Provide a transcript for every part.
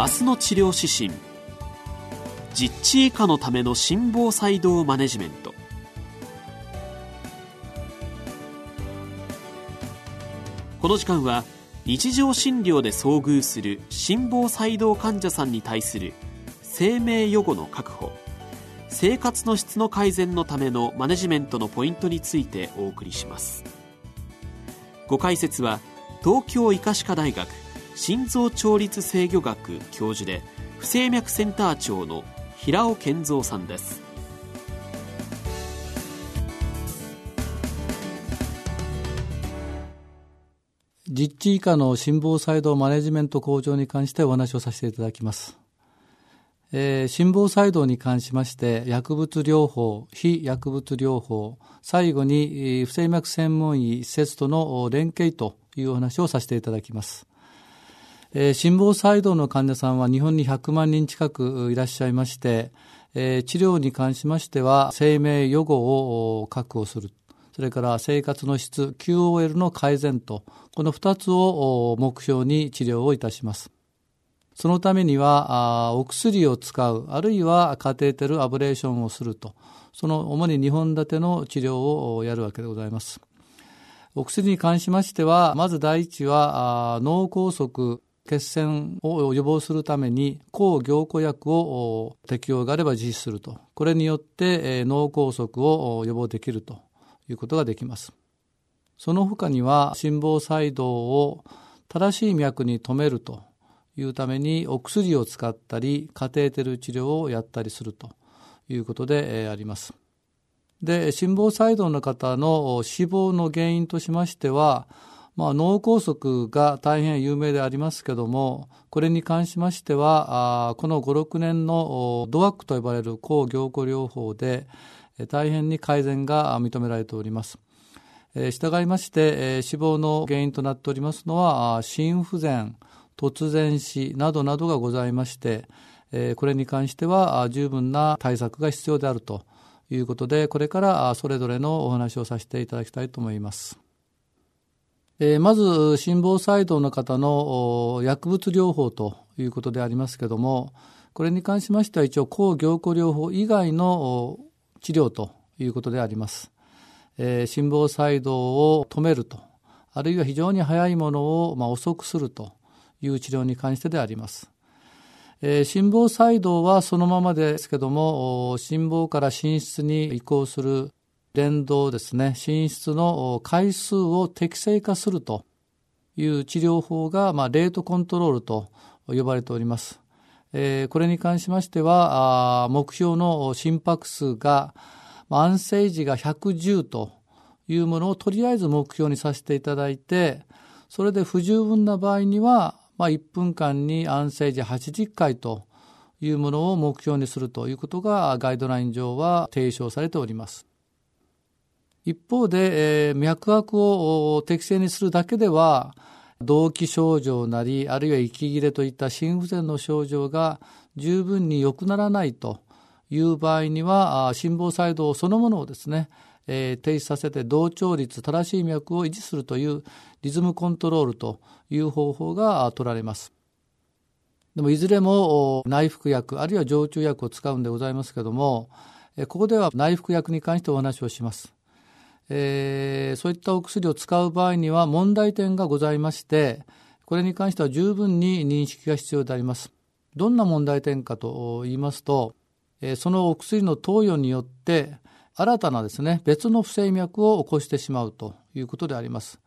明日の治療指針。実地以下のための心房細動マネジメント。この時間は日常診療で遭遇する心房細動患者さんに対する生命予後の確保。生活の質の改善のためのマネジメントのポイントについてお送りします。ご解説は東京医科歯科大学心臓調律制御学教授で不整脈センター長の平尾健三さんです実地以下の心房細動マネジメント向上に関してお話をさせていただきます。えー、心房細動に関しまして、薬物療法、非薬物療法、最後に不整脈専門医施設との連携というお話をさせていただきます。えー、心房細動の患者さんは日本に100万人近くいらっしゃいまして、えー、治療に関しましては生命予後を確保する。それから生活の質、QOL の改善と、この2つを目標に治療をいたします。そのためには、お薬を使う、あるいはカテーテルアブレーションをすると、その主に2本立ての治療をやるわけでございます。お薬に関しましては、まず第一は、脳梗塞、血栓を予防するために抗凝固薬を適用があれば実施すると。これによって脳梗塞を予防できるということができます。その他には心房細動を正しい脈に止めるというためにお薬を使ったりカテーテル治療をやったりするということであります。で、心房細動の方の死亡の原因としましては、まあ、脳梗塞が大変有名でありますけども、これに関しましては、この5、6年のドワックと呼ばれる抗凝固療法で、大変に改善が認められております。従いまして、死亡の原因となっておりますのは、心不全、突然死などなどがございまして、これに関しては十分な対策が必要であるということで、これからそれぞれのお話をさせていただきたいと思います。えまず、心房細動の方の薬物療法ということでありますけども、これに関しましては一応抗凝固療法以外の治療ということであります。えー、心房細動を止めると、あるいは非常に早いものを、まあ、遅くするという治療に関してであります。えー、心房細動はそのままですけども、心房から心室に移行する連動ですね、心室の回数を適正化するという治療法が、まあ、レートコントロールと呼ばれております。えー、これに関しましては、目標の心拍数が、安静時が110というものをとりあえず目標にさせていただいて、それで不十分な場合には、まあ、1分間に安静時80回というものを目標にするということがガイドライン上は提唱されております。一方で、えー、脈拍を適正にするだけでは、動悸症状なり、あるいは息切れといった心不全の症状が十分に良くならないという場合には、心房細動そのものをですね、えー、停止させて同調率、正しい脈を維持するというリズムコントロールという方法が取られます。でもいずれも内服薬、あるいは常駐薬を使うんでございますけれども、ここでは内服薬に関してお話をします。えー、そういったお薬を使う場合には問題点がございまして、これに関しては十分に認識が必要であります。どんな問題点かと言いますと、えー、そのお薬の投与によって、新たなですね、別の不整脈を起こしてしまうということであります。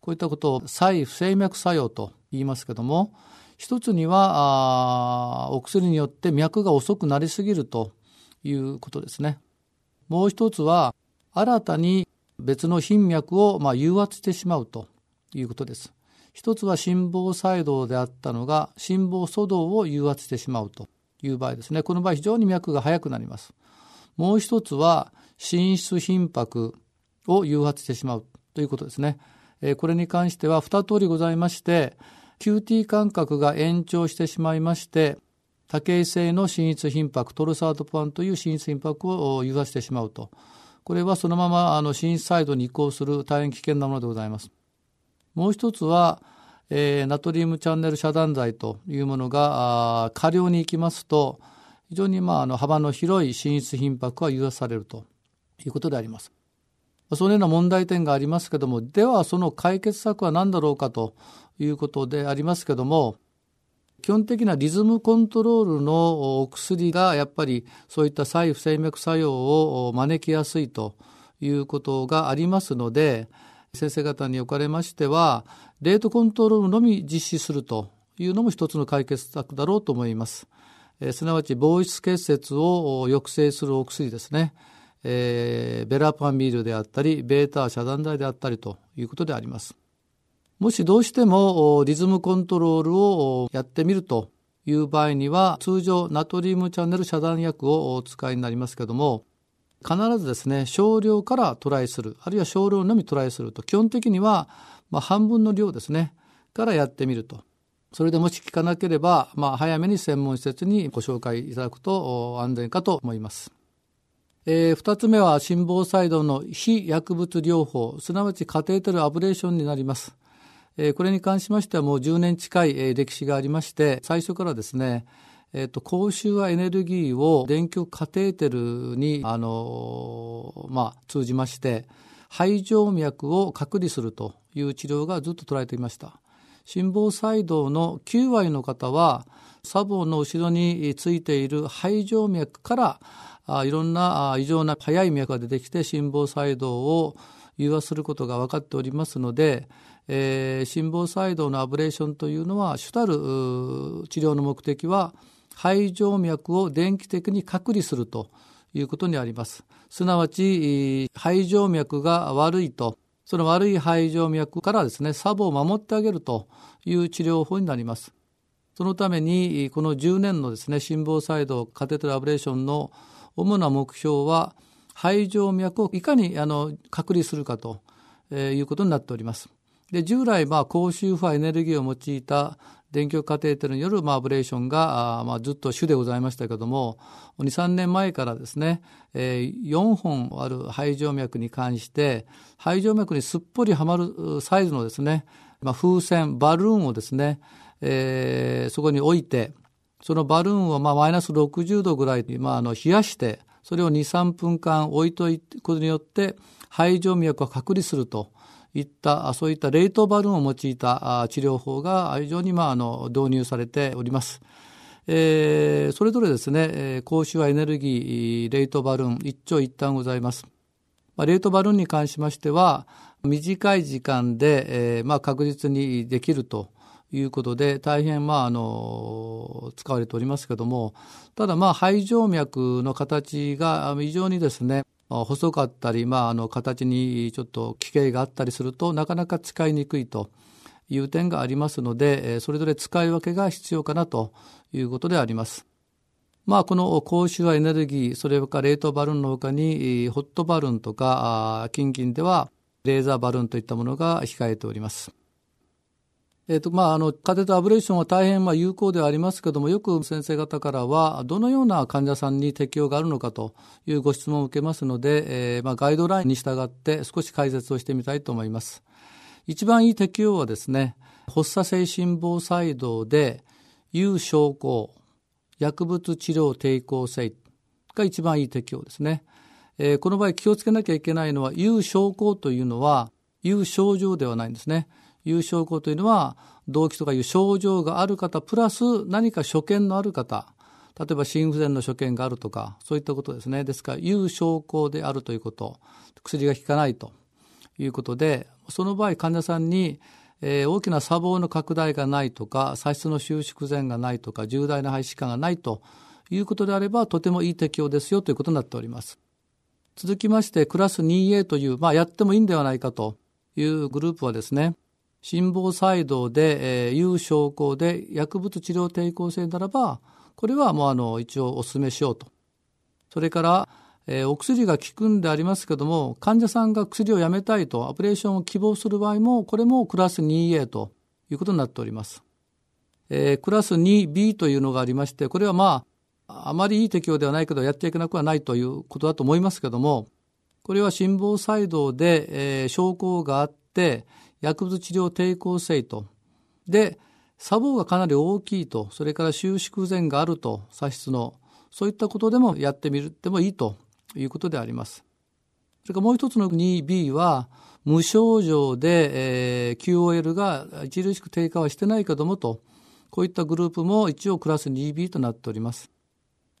こういったことを再不整脈作用と言いますけども、一つには、お薬によって脈が遅くなりすぎるということですね。もう一つは、新たに別の頻脈をまあ誘発してしまうということです。一つは心房細動であったのが心房粗動を誘発してしまうという場合ですね。この場合非常に脈が速くなります。もう一つは心室頻拍を誘発してしまうということですね。これに関しては2通りございまして、QT 間隔が延長してしまいまして、多形性の心室頻拍、トルサートパンという心室頻拍を誘発してしまうとこれはそのままあの心室サイドに移行する大変危険なものでございます。もう一つは、えー、ナトリウムチャンネル遮断剤というものが過量に行きますと、非常にまああの幅の広い心室頻迫が誘発されるということであります。そのような問題点がありますけども、ではその解決策は何だろうかということでありますけども、基本的なリズムコントロールのお薬がやっぱりそういった再不整脈作用を招きやすいということがありますので、先生方におかれましては、レートコントロールのみ実施するというのも一つの解決策だろうと思います。え、すなわち防湿結節を抑制するお薬ですね。えー、ベラパミールであったり、ベータ遮断剤であったりということであります。もしどうしてもリズムコントロールをやってみるという場合には、通常ナトリウムチャンネル遮断薬をお使いになりますけども、必ずですね、少量からトライする、あるいは少量のみトライすると、基本的には、まあ、半分の量ですね、からやってみると。それでもし効かなければ、まあ、早めに専門施設にご紹介いただくと安全かと思います。えー、2つ目は心房細動の非薬物療法、すなわちカテーテルアブレーションになります。え、これに関しましてはもう10年近い、え、歴史がありまして、最初からですね、えっ、と、高周波エネルギーを電極カテーテルに、あのまあ、通じまして、肺静脈を隔離するという治療がずっと捉えていました。心房細動の9割の方は、砂防の後ろについている肺静脈からあいろんな異常な速い脈が出てきて心房細動を誘発することが分かっておりますので、えー、心房細動のアブレーションというのは主たる治療の目的は肺静脈を電気的に隔離するということにあります。すなわち肺静脈が悪いとその悪い肺静脈からですね、サボを守ってあげるという治療法になります。そのために、この10年のですね、心房細動カテーテルアブレーションの主な目標は、肺静脈をいかにあの隔離するかと、えー、いうことになっております。で従来、まあ、高周波エネルギーを用いた電極カテーテルによる、まあ、アブレーションがあ、まあ、ずっと主でございましたけども2、3年前からですね、えー、4本ある肺静脈に関して肺静脈にすっぽりはまるサイズのですね、まあ、風船バルーンをですね、えー、そこに置いてそのバルーンをまあマイナス60度ぐらいに、まあ、あの冷やして、それを2、3分間置いといくことによって、肺静脈を隔離するといった、そういった冷凍バルーンを用いた治療法が非常にまああの導入されております。えー、それぞれですね、高周波エネルギー、冷凍バルーン、一長一短ございます。まあ、冷凍バルーンに関しましては、短い時間で、えーまあ、確実にできるということで、大変、まあ、あの、使われておりますけども、ただ、まあ、肺静脈の形が非常にですね、細かったり、まあ、あの、形にちょっと奇形があったりするとなかなか使いにくいという点がありますので、それぞれ使い分けが必要かなということであります。まあ、この高周波エネルギー、それから冷凍バルーンのほかに、ホットバルーンとか、近々ではレーザーバルーンといったものが控えております。えっ、ー、と、まあ、あの、カテーテアブレーションは大変、まあ、有効ではありますけども、よく先生方からは、どのような患者さんに適用があるのかというご質問を受けますので、えー、まあ、ガイドラインに従って少し解説をしてみたいと思います。一番いい適用はですね、発作性心房細動で、有症候、薬物治療抵抗性が一番いい適用ですね。えー、この場合気をつけなきゃいけないのは、有症候というのは、有症状ではないんですね。いう証拠というのは、動悸とかいう症状がある方、プラス何か所見のある方、例えば心不全の所見があるとか、そういったことですね。ですから、有証拠であるということ、薬が効かないということで、その場合、患者さんに、えー、大きな砂防の拡大がないとか、左室の収縮前がないとか、重大な肺疾患がないということであれば、とてもいい適用ですよということになっております。続きまして、クラス 2A という、まあ、やってもいいんではないかというグループはですね、心房細動で、えー、有症候で薬物治療抵抗性ならば、これはもうあの一応お勧めしようと。それから、えー、お薬が効くんでありますけども、患者さんが薬をやめたいと、アプレーションを希望する場合も、これもクラス 2A ということになっております。えー、クラス 2B というのがありまして、これはまあ、あまりいい適用ではないけど、やっていけなくはないということだと思いますけども、これは心房細動で、えー、症候があって、薬物治療抵抗性と。で、砂防がかなり大きいと、それから収縮前があると、砂質の、そういったことでもやってみるでもいいと。いうことであります。それからもう一つの 2B は、無症状で、えー、QOL が著しく低下はしてないけどもと、こういったグループも一応クラス 2B となっております。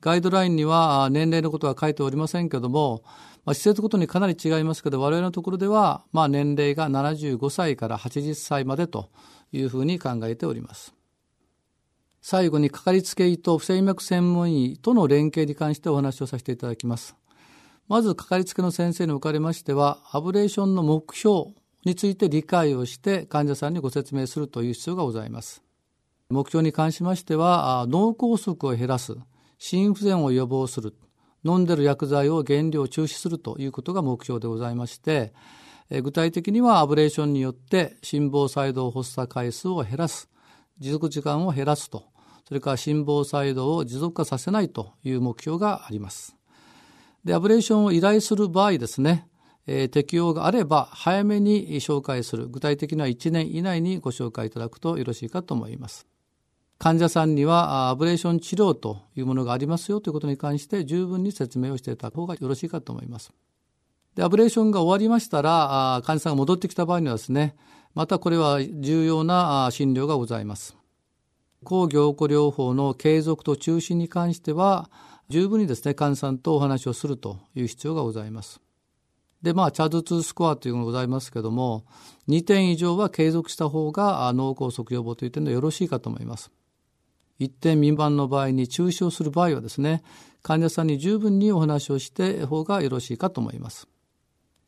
ガイドラインには年齢のことは書いておりませんけども、まあ、施設ごとにかなり違いますけど、我々のところでは、まあ、年齢が75歳から80歳までというふうに考えております。最後にかかりつけ医と不整脈専門医との連携に関してお話をさせていただきます。まず、かかりつけの先生におかれましては、アブレーションの目標について理解をして患者さんにご説明するという必要がございます。目標に関しましては、脳梗塞を減らす、心不全を予防する、飲んでる薬剤を原料中止するということが目標でございまして、具体的にはアブレーションによって心房細動発作回数を減らす、持続時間を減らすと、それから心房細動を持続化させないという目標があります。で、アブレーションを依頼する場合ですね、えー、適用があれば早めに紹介する。具体的には1年以内にご紹介いただくとよろしいかと思います。患者さんにはアブレーション治療というものがありますよということに関して十分に説明をしていただく方がよろしいかと思います。で、アブレーションが終わりましたら、患者さんが戻ってきた場合にはですね、またこれは重要な診療がございます。抗凝固療法の継続と中心に関しては、十分にですね、患者さんとお話をするという必要がございます。で、まあ、チャーズ2スコアというのがございますけども、2点以上は継続した方が脳梗塞予防という点でよろしいかと思います。一点未満の場合に中止をする場合はですね、患者さんに十分にお話をして方がよろしいかと思います。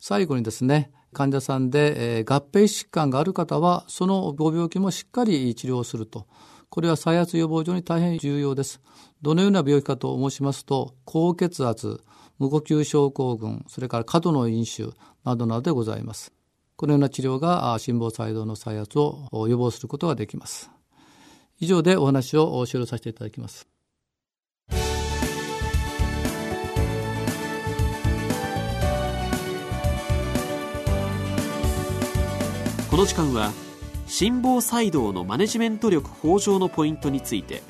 最後にですね、患者さんで、えー、合併疾患がある方は、そのご病気もしっかり治療すると。これは再発予防上に大変重要です。どのような病気かと申しますと、高血圧、無呼吸症候群、それから過度の飲酒などなどでございます。このような治療が心房細動の再発を予防することができます。以上でお話を終了させていただきます。この時間は心房細動のマネジメント力向上のポイントについて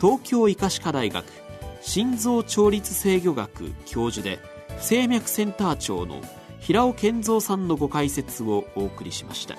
東京医科歯科大学心臓調律制御学教授で不整脈センター長の平尾健三さんのご解説をお送りしました。